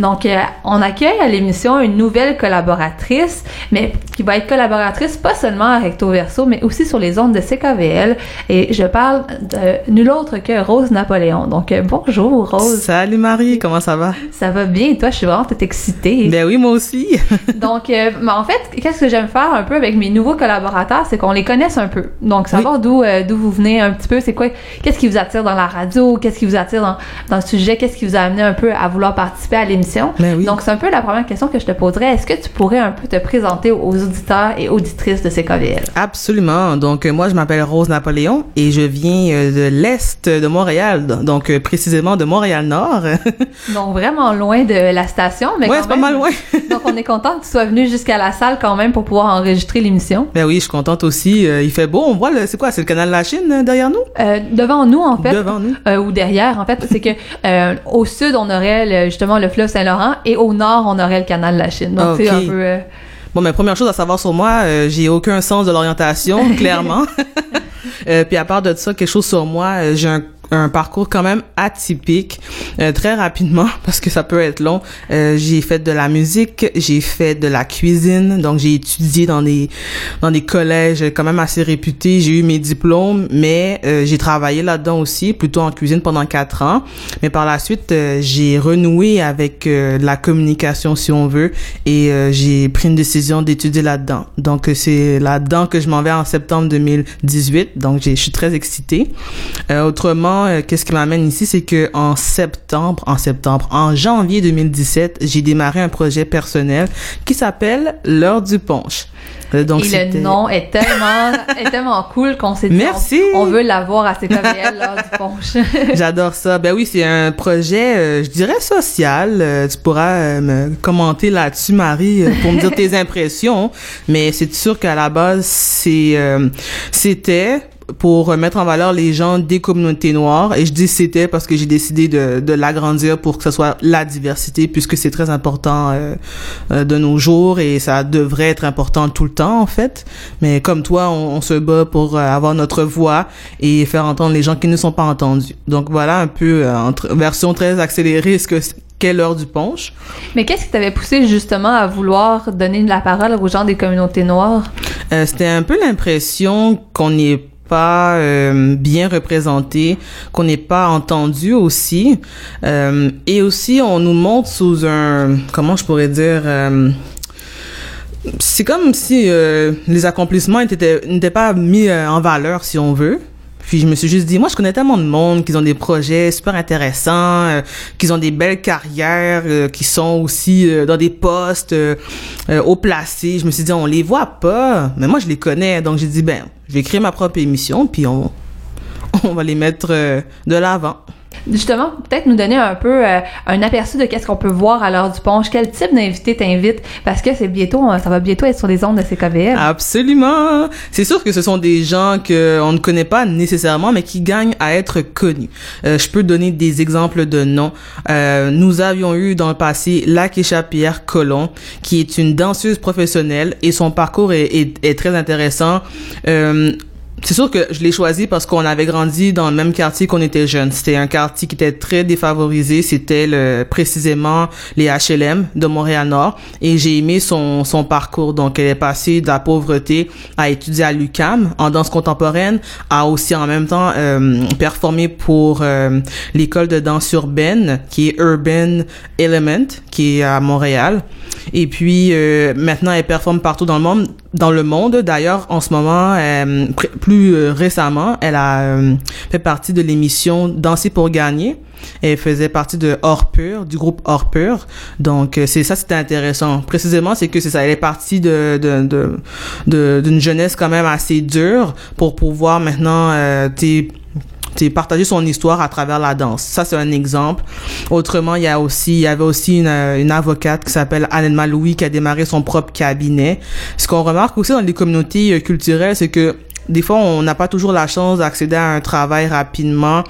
Donc, euh, on accueille à l'émission une nouvelle collaboratrice, mais qui va être collaboratrice pas seulement à Recto Verso, mais aussi sur les ondes de CKVL. Et je parle de nul autre que Rose Napoléon. Donc, euh, bonjour Rose. Salut Marie, comment ça va? Ça va bien. Et toi, je suis vraiment excitée. Ben oui, moi aussi. Donc, euh, en fait, qu'est-ce que j'aime faire un peu avec mes nouveaux collaborateurs, c'est qu'on les connaisse un peu. Donc, savoir d'où d'où vous venez un petit peu, c'est quoi, qu'est-ce qui vous attire dans la radio, qu'est-ce qui vous attire dans, dans le sujet, qu'est-ce qui vous a amené un peu à vouloir participer à l'émission Ben Donc, c'est un peu la première question que je te poserais. Est-ce que tu pourrais un peu te présenter aux auditeurs et auditrices de CKVL? Absolument. Donc, euh, moi, je m'appelle Rose Napoléon et je viens euh, de l'Est de Montréal, donc euh, précisément de Montréal-Nord. donc, vraiment loin de la station. Mais ouais, c'est pas mal loin. donc, on est content que tu sois venu jusqu'à la salle quand même pour pouvoir enregistrer l'émission. Ben oui, je suis contente aussi. il fait beau. On voit, c'est quoi? C'est le canal de la Chine derrière nous? devant nous, en fait. Devant nous. ou derrière, en fait. C'est que au sud, on aurait justement le fleuve Saint-Laurent et au nord, on aurait le canal de la Chine. Donc, c'est un peu... Euh, bon, mais première chose à savoir sur moi, euh, j'ai aucun sens de l'orientation, clairement. euh, puis à part de ça, quelque chose sur moi, j'ai un un parcours quand même atypique euh, très rapidement parce que ça peut être long. Euh, j'ai fait de la musique, j'ai fait de la cuisine, donc j'ai étudié dans des dans des collèges quand même assez réputés. J'ai eu mes diplômes, mais euh, j'ai travaillé là-dedans aussi, plutôt en cuisine pendant quatre ans. Mais par la suite, j'ai renoué avec la communication si on veut et j'ai pris une décision d'étudier là-dedans. Donc c'est là-dedans que je m'en vais en septembre 2018. Donc je suis très excitée. autrement euh, qu'est-ce qui m'amène ici, c'est que en septembre, en septembre, en janvier 2017, j'ai démarré un projet personnel qui s'appelle l'heure du punch. Euh, donc, Et le nom est tellement, est tellement cool qu'on s'est dit, Merci. On, veut l'avoir à CKVL, l'heure du punch. J'adore ça. Ben oui, c'est un projet, euh, je dirais social. tu pourras me commenter là-dessus, Marie, pour me dire tes impressions. Mais c'est sûr qu'à la base, c'est, c'était pour mettre en valeur les gens des communautés noires. Et je dis c'était parce que j'ai décidé de, de l'agrandir pour que ce soit la diversité, puisque c'est très important euh, euh, de nos jours et ça devrait être important tout le temps en fait. Mais comme toi, on, se bat pour euh, avoir notre voix et faire entendre les gens qui ne sont pas entendus. Donc voilà un peu en version très accélérée ce que quelle heure du punch. Mais qu'est-ce qui t'avait poussé justement à vouloir donner la parole aux gens des communautés noires? C'était un peu l'impression qu'on est pas euh, bien représenté, qu'on n'est pas entendu aussi. Euh, et aussi, on nous montre sous un, comment je pourrais dire, euh, c'est comme si les accomplissements n'étaient pas mis en valeur, si on veut. Puis je me suis juste dit, moi je connais tellement de monde qui ont des projets super intéressants, euh, qui ont des belles carrières, euh, qui sont aussi euh, dans des postes haut placés. Je me suis dit, on les voit pas, mais moi je les connais. Donc j'ai dit, ben, je vais créer ma propre émission, puis on, on va les mettre de l'avant justement, peut-être nous donner un peu euh, un aperçu de qu'est-ce qu'on peut voir à l'heure du punch. Quel type d'invité t'invite? Parce que c'est bientôt, euh, ça va bientôt être sur les ondes de CKVL. Absolument! C'est sûr que ce sont des gens qu'on ne connaît pas nécessairement, mais qui gagnent à être connus. Euh, je peux donner des exemples de noms. nous avions eu dans le passé Lakesha Pierre Colomb, qui est une danseuse professionnelle et son parcours est, est, est très intéressant c'est sûr que je l'ai choisi parce qu'on avait grandi dans le même quartier qu'on était jeunes. C'était un quartier qui était très défavorisé. C'était le, précisément les HLM de Montréal-Nord. Et j'ai aimé son, son parcours. Donc, elle est passée de la pauvreté à étudier à l'UCAM en danse contemporaine, à aussi en même temps euh, performer pour euh, l'école de danse urbaine qui est Urban Element, qui est à Montréal. Et puis, euh, maintenant, elle performe partout dans le monde. Dans le monde, d'ailleurs, en ce moment, euh, plus euh, récemment, elle a euh, fait partie de l'émission Danser pour gagner. Elle faisait partie de Hors Pur, du groupe Hors Pur. Donc, euh, c'est ça, c'était intéressant. Précisément, c'est que c'est ça. Elle est partie de, de, de, d'une jeunesse quand même assez dure pour pouvoir maintenant, euh, partager son histoire à travers la danse. Ça, c'est un exemple. Autrement, il y a aussi, il y avait aussi une, une avocate qui s'appelle Anne Louis qui a démarré son propre cabinet. Ce qu'on remarque aussi dans les communautés culturelles, c'est que des fois, on n'a pas toujours la chance d'accéder à un travail rapidement.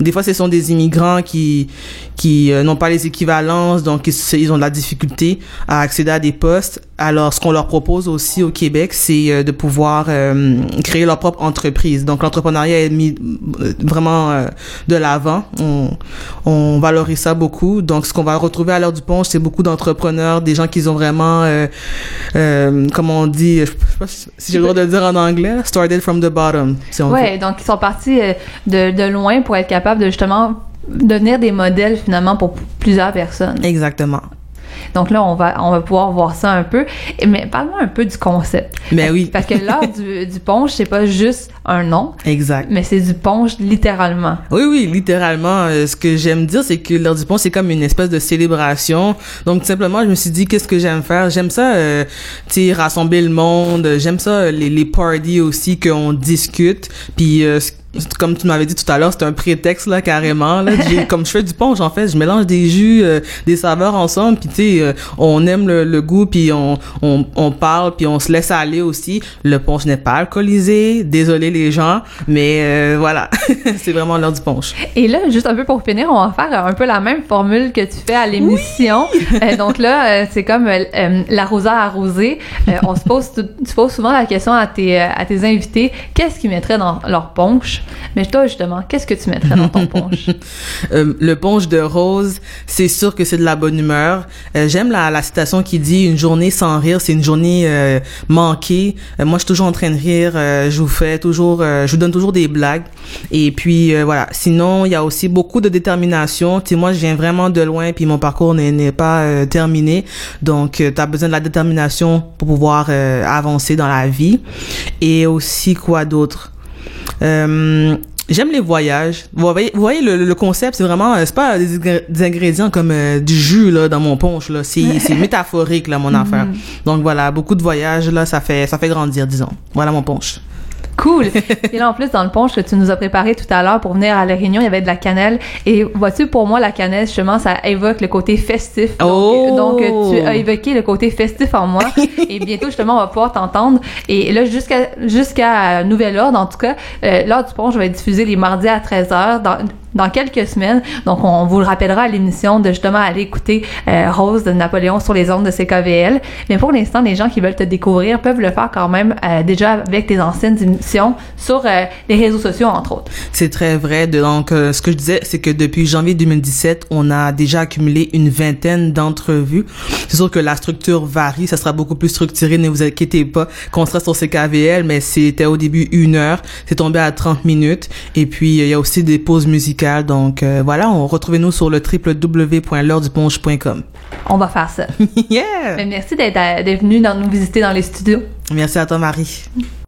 Des fois, ce sont des immigrants qui qui euh, n'ont pas les équivalences, donc ils, ont de la difficulté à accéder à des postes. Alors, ce qu'on leur propose aussi au Québec, c'est euh, de pouvoir euh, créer leur propre entreprise. Donc, l'entrepreneuriat est mis euh, vraiment euh, de l'avant. On, on valorise ça beaucoup. Donc, ce qu'on va retrouver à l'heure du pont, c'est beaucoup d'entrepreneurs, des gens qui ont vraiment, euh, euh, comment on dit, je sais pas si j'ai le droit de le dire en anglais, started from the bottom. Si on veut. Ouais, donc ils sont partis de, de loin pour être capables de justement devenir des modèles finalement pour plusieurs personnes. Exactement. Donc là, on va, on va pouvoir voir ça un peu. Mais parle-moi un peu du concept. Mais oui. Parce que l'heure du, du punch, c'est pas juste un nom, Exact. mais c'est du punch littéralement. Oui, oui, littéralement. euh, ce que j'aime dire, c'est que l'heure du pont, c'est comme une espèce de célébration. Donc, tout simplement, je me suis dit, qu'est-ce que j'aime faire? J'aime ça, euh, tu sais, rassembler le monde. J'aime ça, euh, les, les parties aussi, qu'on discute. Puis, euh, comme tu m'avais dit tout à l'heure, c'est un prétexte, là, carrément. Là, comme je fais du punch, en fait, je mélange des jus, euh, des saveurs ensemble. Puis, tu sais, euh, on aime le, le goût, puis on, on, on parle, puis on se laisse aller aussi. Le punch n'est pas alcoolisé. Désolé les gens, mais euh, voilà, c'est vraiment l'heure du punch. Et là, juste un peu pour finir, on va faire un peu la même formule que tu fais à l'émission. Euh, donc là, euh, c'est comme euh, l'arroseur arrosé. Euh, on se pose, tout- tu poses souvent la question à tes, à tes invités, qu'est-ce qu'ils mettraient dans leur punch? Mais toi, justement, qu'est-ce que tu mettrais dans ton punch? Euh, le punch de rose, c'est sûr que c'est de la bonne humeur. Euh, J'aime la, citation qui dit une journée sans rire, c'est une journée euh, manquée. Moi, je suis toujours en train de rire. je vous fais toujours, je vous donne toujours des blagues. Et puis voilà. Sinon, il y a aussi beaucoup de détermination. Tu sais, moi, je viens vraiment de loin, puis mon parcours n'est pas terminé. Donc, tu as besoin de la détermination pour pouvoir avancer dans la vie. Et aussi quoi d'autre? Euh, J'aime les voyages. Vous voyez, vous voyez le, le concept, c'est vraiment, euh, c'est pas des, ingré- des ingrédients comme euh, du jus là dans mon punch là. C'est c'est métaphorique là mon affaire. Donc voilà, beaucoup de voyages là, ça fait ça fait grandir disons. Voilà mon punch. Cool. Et là, en plus, dans le punch que tu nous as préparé tout à l'heure pour venir à la réunion, il y avait de la cannelle. Et vois-tu, pour moi, la cannelle, justement, ça évoque le côté festif. Donc, Oh! donc, euh, tu as évoqué le côté festif en moi. et bientôt, justement, on va pouvoir t'entendre. Et là, jusqu'à jusqu'à nouvel ordre, en tout cas, euh, l'heure du punch va être diffusée les mardis à 13h dans, dans quelques semaines. Donc, on vous le rappellera à l'émission de justement aller écouter euh, Rose de Napoléon sur les ondes de CKVL. Mais pour l'instant, les gens qui veulent te découvrir peuvent le faire quand même euh, déjà avec tes anciennes émissions sur euh, les réseaux sociaux, entre autres. C'est très vrai. Donc, euh, ce que je disais, c'est que depuis janvier 2017, on a déjà accumulé une vingtaine d'entrevues. C'est sûr que la structure varie, ça sera beaucoup plus structuré, ne vous inquiétez pas. Qu'on sera sur CKVL, mais c'était au début une heure, c'est tombé à 30 minutes. Et puis, il y a aussi des pauses musicales. Donc, euh, voilà, on retrouvez-nous sur le www.l'heure-du-ponche.com. On va faire ça. yeah! Mais merci d'être d'être venu dans, nous visiter dans les studios. Merci à toi, Marie.